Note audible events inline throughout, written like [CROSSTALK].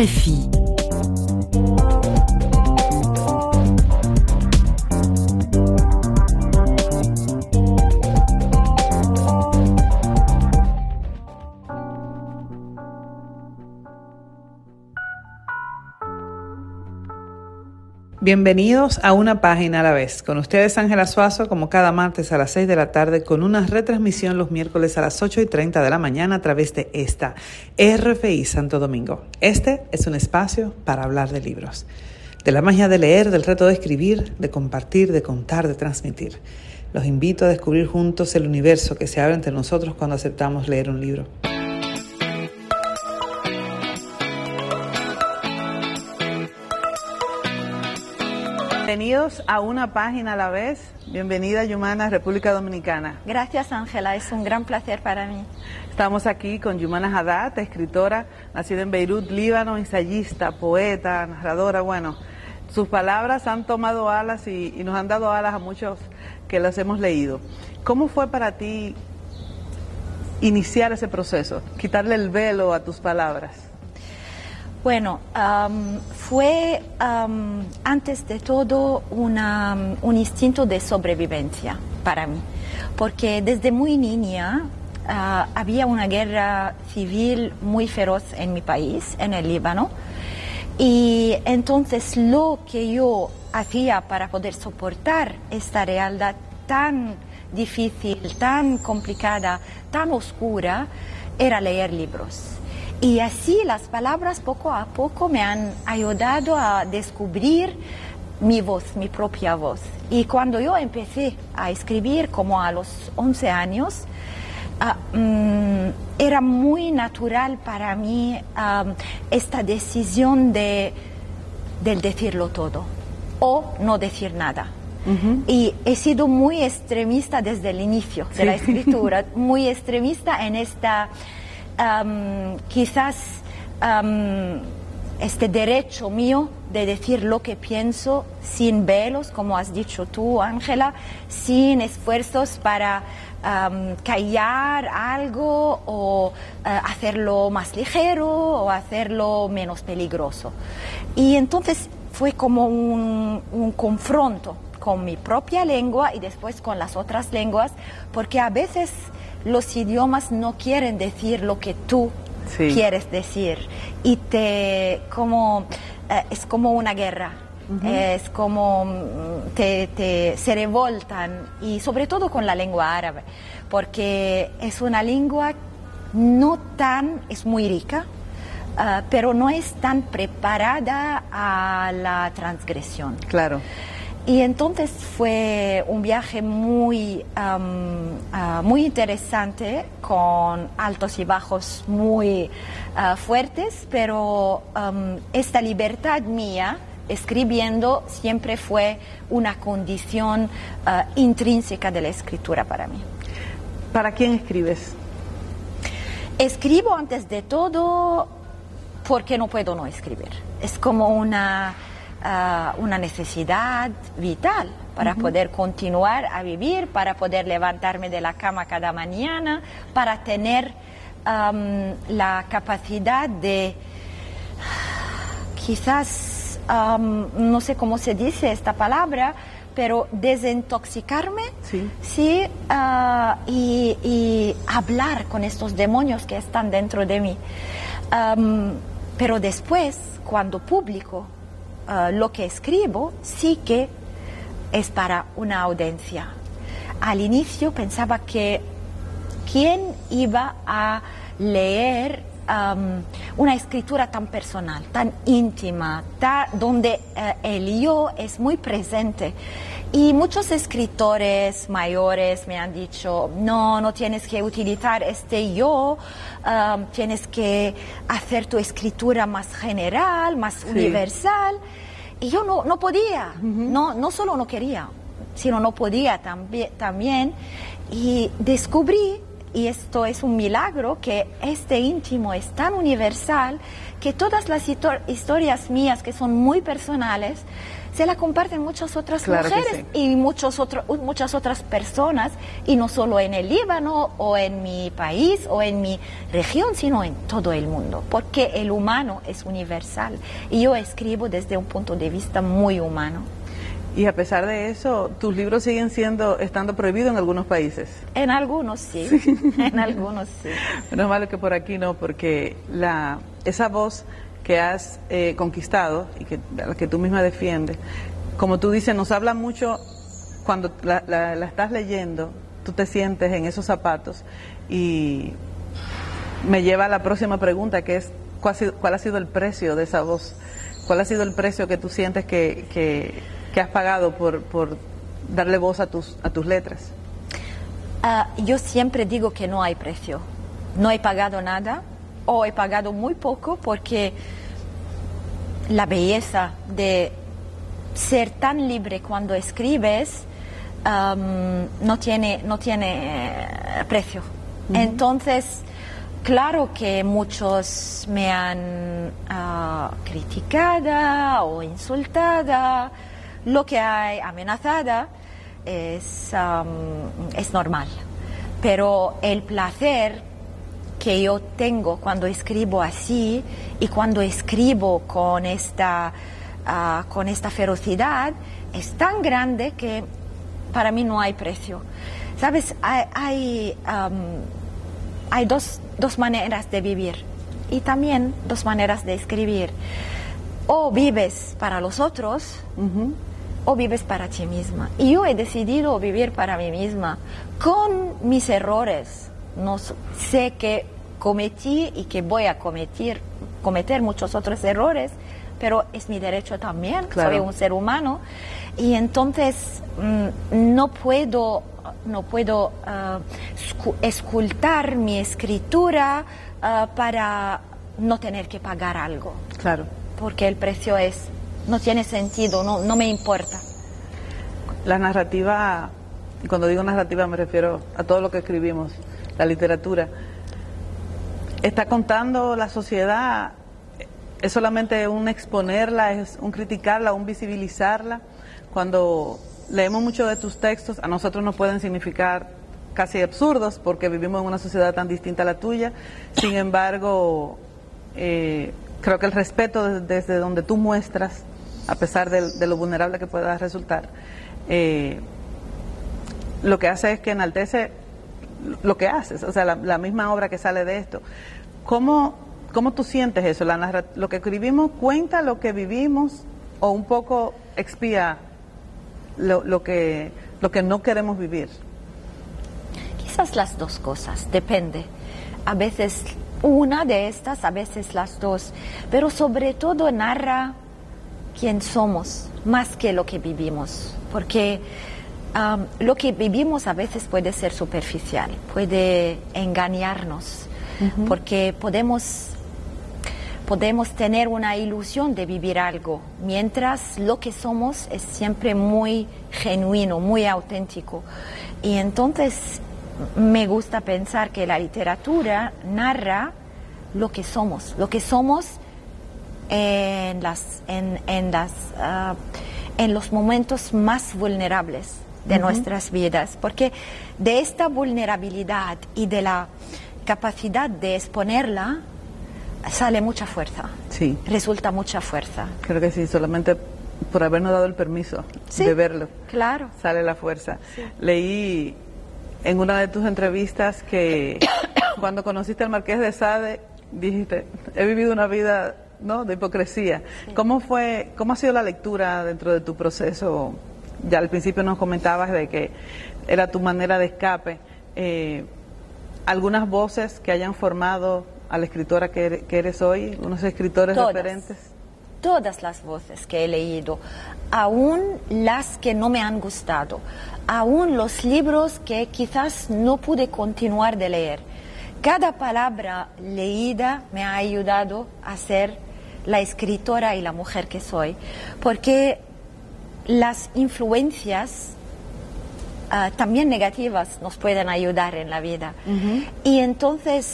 RFI. Bienvenidos a una página a la vez. Con ustedes Ángela Suazo, como cada martes a las 6 de la tarde, con una retransmisión los miércoles a las 8 y 30 de la mañana a través de esta RFI Santo Domingo. Este es un espacio para hablar de libros, de la magia de leer, del reto de escribir, de compartir, de contar, de transmitir. Los invito a descubrir juntos el universo que se abre entre nosotros cuando aceptamos leer un libro. Bienvenidos a una página a la vez. Bienvenida, Yumana, República Dominicana. Gracias, Ángela. Es un gran placer para mí. Estamos aquí con Yumana Haddad, escritora, nacida en Beirut, Líbano, ensayista, poeta, narradora. Bueno, sus palabras han tomado alas y, y nos han dado alas a muchos que las hemos leído. ¿Cómo fue para ti iniciar ese proceso, quitarle el velo a tus palabras? Bueno, fue antes de todo un instinto de sobrevivencia para mí, porque desde muy niña ah, había una guerra civil muy feroz en mi país, en el Líbano, y entonces lo que yo hacía para poder soportar esta realidad tan difícil, tan complicada, tan oscura, era leer libros. Y así las palabras poco a poco me han ayudado a descubrir mi voz, mi propia voz. Y cuando yo empecé a escribir como a los 11 años, ah, mm, era muy natural para mí ah, esta decisión de del decirlo todo o no decir nada. Y he sido muy extremista desde el inicio de la escritura, [LAUGHS] muy extremista en esta quizás este derecho mío de decir lo que pienso sin velos, como has dicho tú, Ángela, sin esfuerzos para callar algo o eh, hacerlo más ligero o hacerlo menos peligroso. Y entonces fue como un, un confronto con mi propia lengua y después con las otras lenguas, porque a veces los idiomas no quieren decir lo que tú quieres decir. Y te como eh, es como una guerra. Es como mm, te, se revoltan y sobre todo con la lengua árabe porque es una lengua no tan es muy rica eh, pero no es tan preparada a la transgresión. Claro y entonces fue un viaje muy, ah, muy interesante, con altos y bajos muy ah, fuertes, pero esta libertad mía escribiendo siempre fue una condición ah, intrínseca de la escritura para mí. ¿Para quién escribes? Escribo antes de todo porque no puedo no escribir. Es como una Ah, una necesidad vital para poder continuar a vivir, para poder levantarme de la cama cada mañana, para tener la capacidad de quizás, no sé cómo se dice esta palabra, pero desintoxicarme, sí, ah, y, hablar con estos demonios que están dentro de mí. pero después, cuando publico Ah, lo que escribo sí que es para una audiencia. Al inicio pensaba que quién iba a leer una escritura tan personal, tan íntima, donde eh, el yo es muy presente. Y muchos escritores mayores me han dicho, no, no tienes que utilizar este yo, tienes que hacer tu escritura más general, más universal. Y yo no, no podía, no, no solo no quería, sino no podía también. también. Y descubrí y esto es un milagro, que este íntimo es tan universal que todas las historias mías que son muy personales, se la comparten muchas otras mujeres y muchos otros, muchas otras personas, y no solo en el Líbano o en mi país o en mi región, sino en todo el mundo, porque el humano es universal y yo escribo desde un punto de vista muy humano. Y a pesar de eso, tus libros siguen siendo, estando prohibidos en algunos países. En algunos sí, [LAUGHS] en algunos sí. Menos malo que por aquí no, porque la, esa voz que has eh, conquistado y que, que tú misma defiendes, como tú dices, nos habla mucho cuando la, la, estás leyendo, tú te sientes en esos zapatos y me lleva a la próxima pregunta que es, ¿cuál ha sido, cuál ha sido el precio de esa voz? ¿Cuál ha sido el precio que tú sientes que, que que has pagado por, por darle voz a tus, a tus letras? Ah, yo siempre digo que no hay precio. No he pagado nada o he pagado muy poco porque la belleza de ser tan libre cuando escribes no tiene, no tiene eh, precio. Entonces, claro que muchos me han uh, criticado o insultado lo que hay amenazada es, es normal. Pero el placer que yo tengo cuando escribo así y cuando escribo con esta, ah, con esta ferocidad es tan grande que para mí no hay precio. Sabes, hay, hay, dos, dos, maneras de vivir y también dos maneras de escribir. O vives para los otros, o vives para ti misma. Y yo he decidido vivir para mí misma con mis errores. No sé que cometí y que voy a cometer, cometer muchos otros errores, pero es mi derecho también, soy un ser humano y entonces mm, no puedo no puedo ah, escultar mi escritura ah, para no tener que pagar algo. Claro. Porque el precio es no tiene sentido, no, no me importa. La narrativa, cuando digo narrativa me refiero a todo lo que escribimos, la literatura, está contando la sociedad, es solamente un exponerla, es un criticarla, un visibilizarla. Cuando leemos muchos de tus textos, a nosotros nos pueden significar casi absurdos porque vivimos en una sociedad tan distinta a la tuya. Sin embargo, eh, creo que el respeto desde donde tú muestras a pesar de, lo vulnerable que pueda resultar, eh, lo que hace es que enaltece lo que haces, o sea, la, misma obra que sale de esto. ¿Cómo, cómo tú sientes eso? La ¿Lo que escribimos cuenta lo que vivimos o un poco expía lo, lo, que, lo que no queremos vivir? Quizás las dos cosas, depende. A veces una de estas, a veces las dos, pero sobre todo narra quién somos más que lo que vivimos, porque lo que vivimos a veces puede ser superficial, puede engañarnos, porque podemos podemos tener una ilusión de vivir algo, mientras lo que somos es siempre muy genuino, muy auténtico. Y entonces me gusta pensar que la literatura narra lo que somos, lo que somos en, las, en, en, las, ah, en los momentos más vulnerables de nuestras vidas, porque de esta vulnerabilidad y de la capacidad de exponerla sale mucha fuerza. Sí. Resulta mucha fuerza. Creo que sí, solamente por habernos dado el permiso de verlo. Claro. Sale la fuerza. Leí en una de tus entrevistas que [COUGHS] cuando conociste al Marqués de Sade, dijiste, he vivido una vida ¿no? de hipocresía. ¿Cómo fue, cómo ha sido la lectura dentro de tu proceso? Ya al principio nos comentabas de que era tu manera de escape. Eh, algunas voces que hayan formado a la escritora que eres, hoy, unos escritores referentes. Todas las voces que he leído, aún las que no me han gustado, aún los libros que quizás no pude continuar de leer. Cada palabra leída me ha ayudado a ser la escritora y la mujer que soy, porque las influencias ah, también negativas nos pueden ayudar en la vida. Y entonces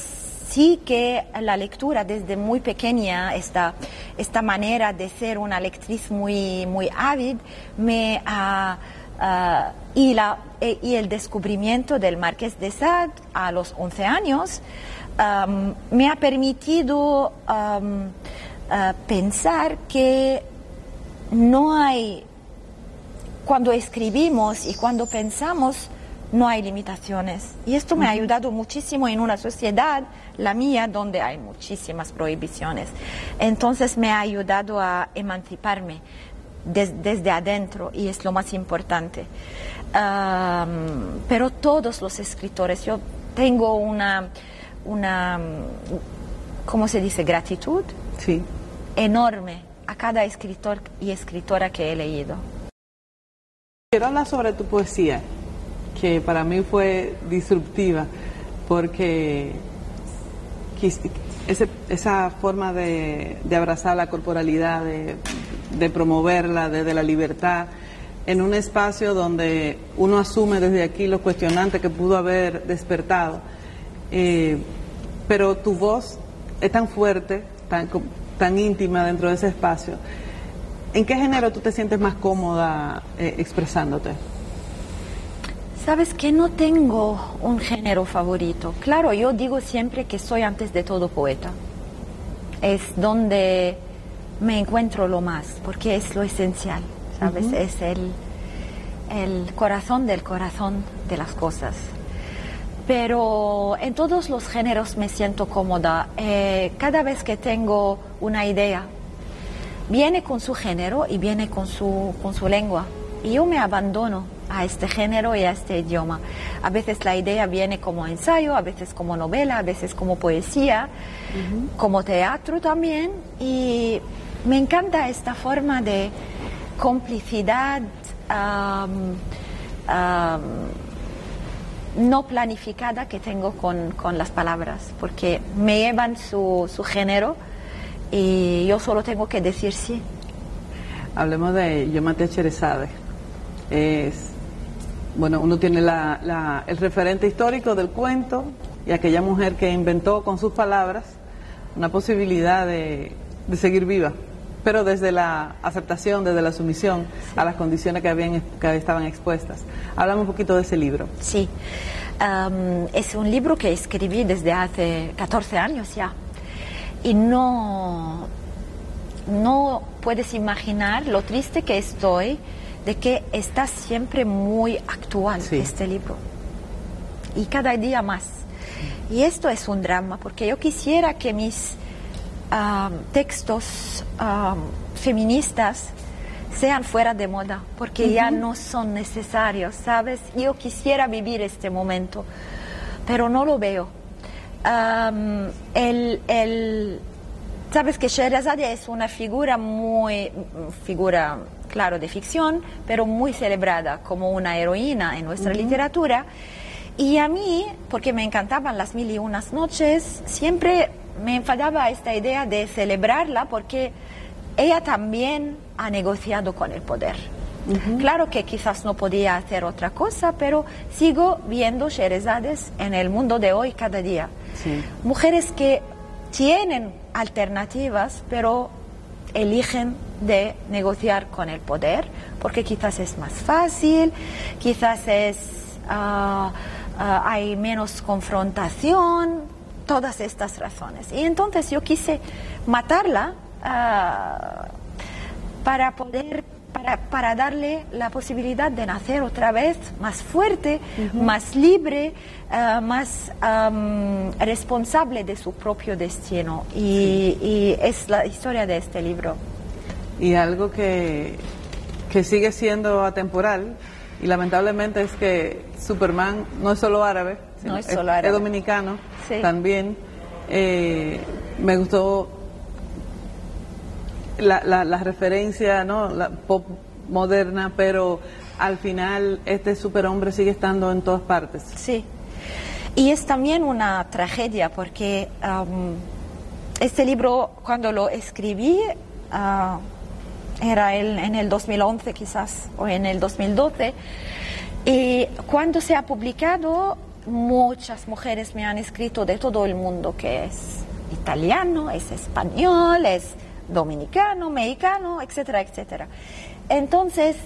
sí que la lectura desde muy pequeña, esta, esta manera de ser una lectriz muy, muy ávida, me ha... y, la, e, y el descubrimiento del Marqués de Sade a los 11 años me ha permitido pensar que no hay, cuando escribimos y cuando pensamos, no hay limitaciones. Y esto me ha ayudado muchísimo en una sociedad, la mía, donde hay muchísimas prohibiciones. Entonces me ha ayudado a emanciparme desde adentro y es lo más importante. pero todos los escritores, yo tengo una, una, ¿cómo se dice? Gratitud sí. enorme a cada escritor y escritora que he leído. Quiero hablar sobre tu poesía, que para mí fue disruptiva, porque esa forma de, abrazar la corporalidad, de, promoverla desde la libertad, en un espacio donde uno asume desde aquí lo cuestionante que pudo haber despertado, eh, pero tu voz es tan fuerte, tan íntima dentro de ese espacio. ¿En qué género tú te sientes más cómoda eh, expresándote? Sabes que no tengo un género favorito. Claro, yo digo siempre que soy antes de todo poeta. Es donde me encuentro lo más, porque es lo esencial, ¿sabes? Es el, el corazón del corazón de las cosas pero en todos los géneros me siento cómoda. Eh, cada vez que tengo una idea, viene con su género y viene con su, con su lengua. Y yo me abandono a este género y a este idioma. A veces la idea viene como ensayo, a veces como novela, a veces como poesía, como teatro también. Y me encanta esta forma de complicidad no planificada que tengo con, las palabras, porque me llevan su, su, género y yo solo tengo que decir sí. Hablemos de Yomate Cherezade. Es, bueno, uno tiene la, el referente histórico del cuento y aquella mujer que inventó con sus palabras una posibilidad de, de seguir viva pero desde la aceptación, desde la sumisión a las condiciones que, habían, que estaban expuestas. Hablamos un poquito de ese libro. Sí, es un libro que escribí desde hace 14 años ya. Y no, no puedes imaginar lo triste que estoy de que está siempre muy actual este libro. Y cada día más. Y esto es un drama, porque yo quisiera que mis textos feministas sean fuera de moda, porque ya no son necesarios, ¿sabes? Yo quisiera vivir este momento, pero no lo veo. El, el, Sabes que Sherazade es una figura muy, figura, claro, de ficción, pero muy celebrada como una heroína en nuestra literatura. Y a mí, porque me encantaban las mil y unas noches, siempre me enfadaba esta idea de celebrarla porque ella también ha negociado con el poder. Claro que quizás no podía hacer otra cosa, pero sigo viendo Sherezades en el mundo de hoy cada día. Mujeres que tienen alternativas, pero eligen de negociar con el poder, porque quizás es más fácil, quizás es, ah, hay menos confrontación, todas estas razones. Y entonces yo quise matarla ah, para poder, para, darle la posibilidad de nacer otra vez más fuerte, más libre, ah, más responsable de su propio destino. Y, es la historia de este libro. Y algo que, que sigue siendo atemporal, y lamentablemente es que Superman no es solo árabe, no es, solo árabe. es dominicano también. Eh, me gustó la, la, referencia, ¿no? La pop moderna, pero al final este superhombre sigue estando en todas partes. Sí. Y es también una tragedia porque este libro, cuando lo escribí, uh, era el, en el 2011 quizás, o en el 2012, Y cuando se ha publicado, muchas mujeres me han escrito de todo el mundo que es italiano, es español, es dominicano, mexicano, etcétera, etcétera. Entonces,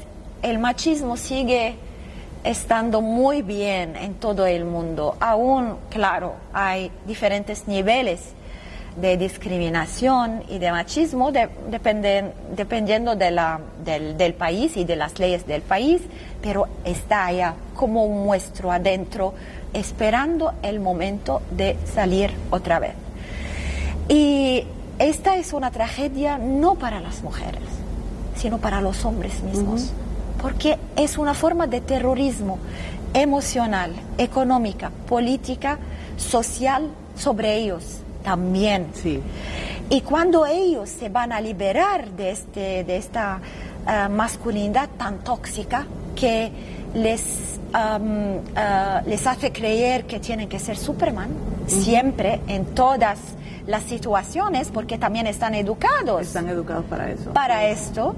el machismo sigue estando muy bien en todo el mundo. Aún, claro, hay diferentes niveles de discriminación y de machismo dependiendo de la, del, del, país y de las leyes del país, pero está allá como un muestro adentro esperando el momento de salir otra vez. Y esta es una tragedia no para las mujeres, sino para los hombres mismos, porque es una forma de terrorismo emocional, económica, política, social sobre ellos también. Sí. Y cuando ellos se van a liberar de, este, de esta uh, masculinidad tan tóxica que les, um, uh, les hace creer que tienen que ser Superman, uh -huh. siempre, en todas las situaciones, porque también están educados. Están educados para eso. Para esto.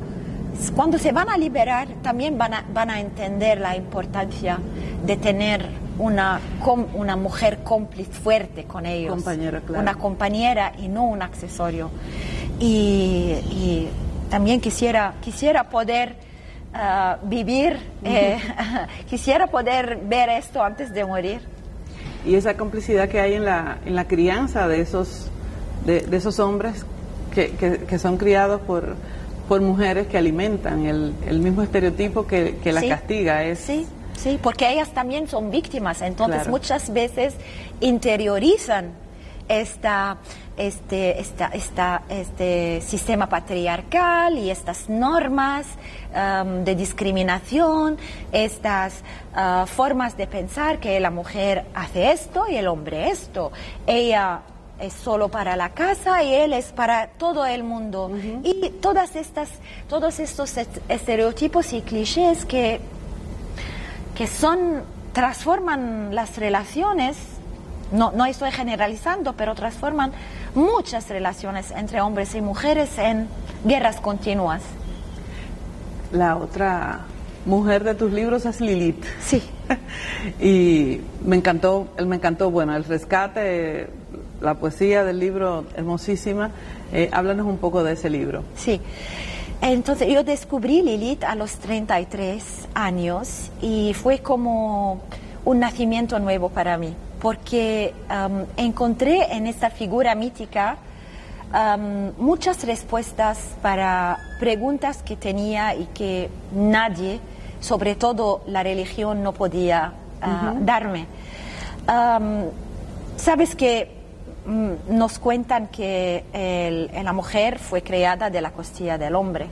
Cuando se van a liberar, también van a, van a entender la importancia de tener una, una mujer cómplice fuerte con ellos. Compañera, claro. Una compañera y no un accesorio. Y, y también quisiera, quisiera poder uh, vivir, eh, [LAUGHS] [LAUGHS] quisiera poder ver esto antes de morir. Y esa complicidad que hay en la, en la crianza de esos, de, de esos hombres que, que, que, son criados por, por mujeres que alimentan el, el mismo estereotipo que, que la sí, castiga. Es, sí, sí, porque ellas también son víctimas, entonces Claro. muchas veces interiorizan esta, este, esta, esta, este sistema patriarcal y estas normas um, de discriminación, estas uh, formas de pensar que la mujer hace esto y el hombre esto. Ella es solo para la casa y él es para todo el mundo. Y todas estas, todos estos est- estereotipos y clichés que, que son, transforman las relaciones, no, no estoy generalizando, pero transforman muchas relaciones entre hombres y mujeres en guerras continuas. La otra mujer de tus libros es Lilith. Sí. [LAUGHS] y me encantó, me encantó, bueno, el rescate, la poesía del libro, hermosísima. Eh, háblanos un poco de ese libro. Sí. Entonces yo descubrí Lilith a los 33 años y fue como un nacimiento nuevo para mí, porque um, encontré en esta figura mítica um, muchas respuestas para preguntas que tenía y que nadie, sobre todo la religión, no podía uh, darme. Um, Sabes que nos cuentan que el- la mujer fue creada de la costilla del hombre.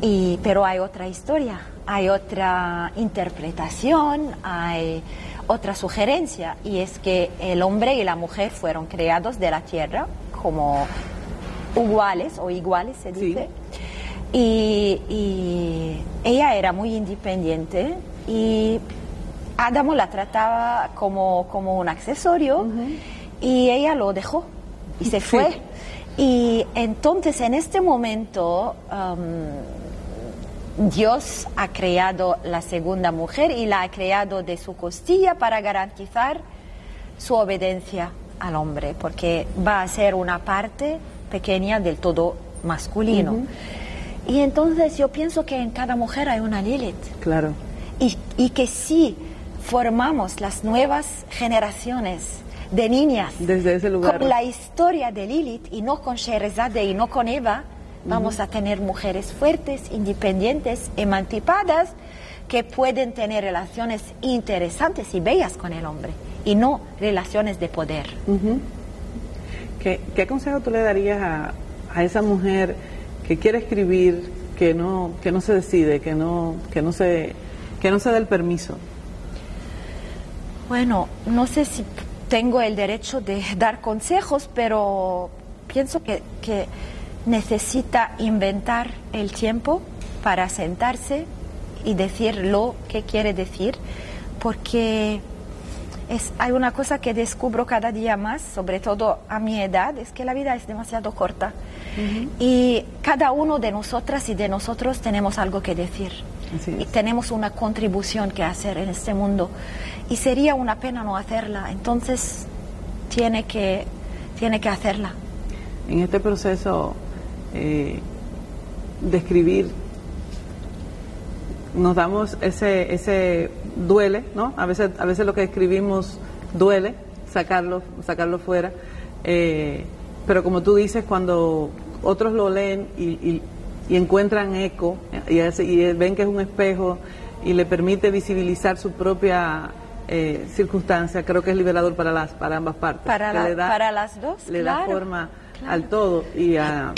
Y, pero hay otra historia, hay otra interpretación, hay otra sugerencia, y es que el hombre y la mujer fueron creados de la tierra como iguales o iguales, se Sí. dice. Y, y ella era muy independiente y Adamo la trataba como, como un accesorio y ella lo dejó y se [LAUGHS] Sí. fue. Y entonces en este momento um, Dios ha creado la segunda mujer y la ha creado de su costilla para garantizar su obediencia al hombre, porque va a ser una parte pequeña del todo masculino. Y entonces yo pienso que en cada mujer hay una Lilith Claro. y, y que si formamos las nuevas generaciones de niñas Desde ese lugar. con la historia de Lilith y no con Sherazade y no con Eva, vamos a tener mujeres fuertes, independientes, emancipadas, que pueden tener relaciones interesantes y bellas con el hombre y no relaciones de poder. ¿Qué, qué consejo tú le darías a, a esa mujer que quiere escribir, que no, que no se decide, que no, que no se, que no se da el permiso? Bueno, no sé si tengo el derecho de dar consejos, pero pienso que, que necesita inventar el tiempo para sentarse y decir lo que quiere decir, porque es, hay una cosa que descubro cada día más, sobre todo a mi edad, es que la vida es demasiado corta. Y cada uno de nosotras y de nosotros tenemos algo que decir. Y tenemos una contribución que hacer en este mundo y sería una pena no hacerla. Entonces tiene que, tiene que hacerla. En este proceso eh, de escribir, nos damos ese, ese duele, ¿no? A veces, a veces lo que escribimos duele, sacarlo, sacarlo fuera. Eh, pero como tú dices, cuando otros lo leen y, encuentran eco y, y, ven que es un espejo y le permite visibilizar su propia eh, circunstancia, creo que es liberador para las para ambas partes. Para, para las dos. Le da forma al todo y a,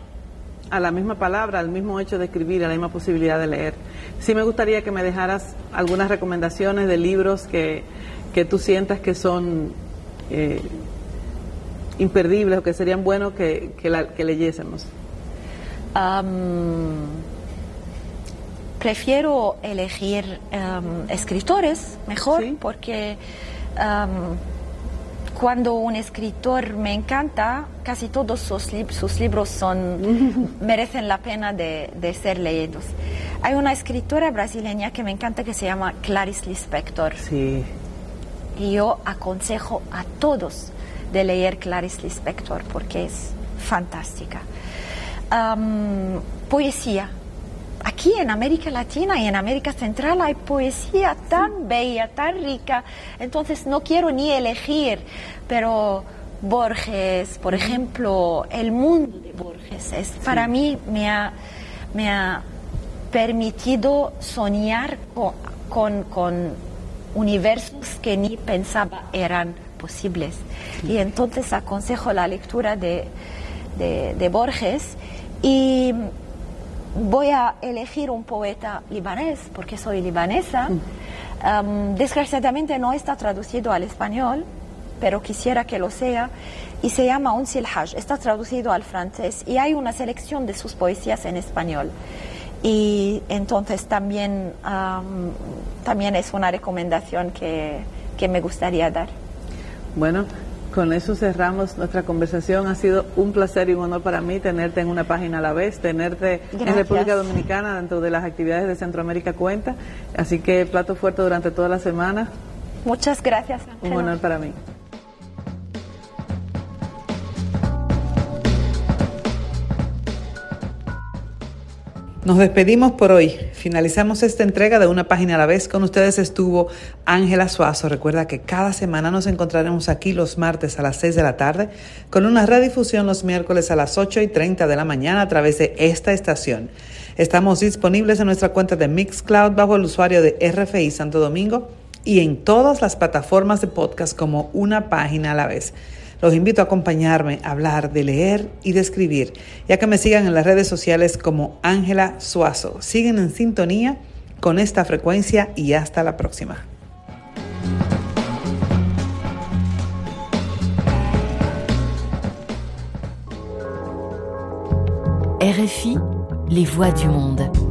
[COUGHS] a la misma palabra, al mismo hecho de escribir, a la misma posibilidad de leer. Sí me gustaría que me dejaras algunas recomendaciones de libros que, que tú sientas que son eh, imperdibles o que serían buenos que, que, leyésemos. Prefiero elegir escritores mejor porque cuando un escritor me encanta, casi todos sus, sus libros son, [LAUGHS] merecen la pena de, ser leídos. Hay una escritora brasileña que me encanta que se llama Clarice Lispector. Sí. Y yo aconsejo a todos de leer Clarice Lispector porque es fantástica. Poesía. Aquí en América Latina y en América Central hay poesía tan bella, tan rica, entonces no quiero ni elegir, pero Borges, por ejemplo, el mundo de Borges, es, para mí me ha, me ha permitido soñar con, con, universos que ni pensaba eran posibles. Y entonces aconsejo la lectura de, de Borges y voy a elegir un poeta libanés porque soy libanesa. Mm. desgraciadamente no está traducido al español, pero quisiera que lo sea, y se llama Un Silhaj, está traducido al francés y hay una selección de sus poesías en español. Y entonces también, también es una recomendación que, que me gustaría dar. Bueno, con eso cerramos nuestra conversación. Ha sido un placer y un honor para mí tenerte en una página a la vez, tenerte en República Dominicana dentro de las actividades de Centroamérica Cuenta. Así que plato fuerte durante toda la semana. Muchas gracias. Un honor para mí. Nos despedimos por hoy. Finalizamos esta entrega de una página a la vez. Con ustedes estuvo Ángela Suazo. Recuerda que cada semana nos encontraremos aquí los martes a las 6 de la tarde con una redifusión los miércoles a las 8 y 30 de la mañana a través de esta estación. Estamos disponibles en nuestra cuenta de Mixcloud bajo el usuario de RFI Santo Domingo y en todas las plataformas de podcast como una página a la vez. Los invito a acompañarme a hablar de leer y de escribir, ya que me sigan en las redes sociales como Ángela Suazo. Siguen en sintonía con esta frecuencia y hasta la próxima. RFI, les voix du monde.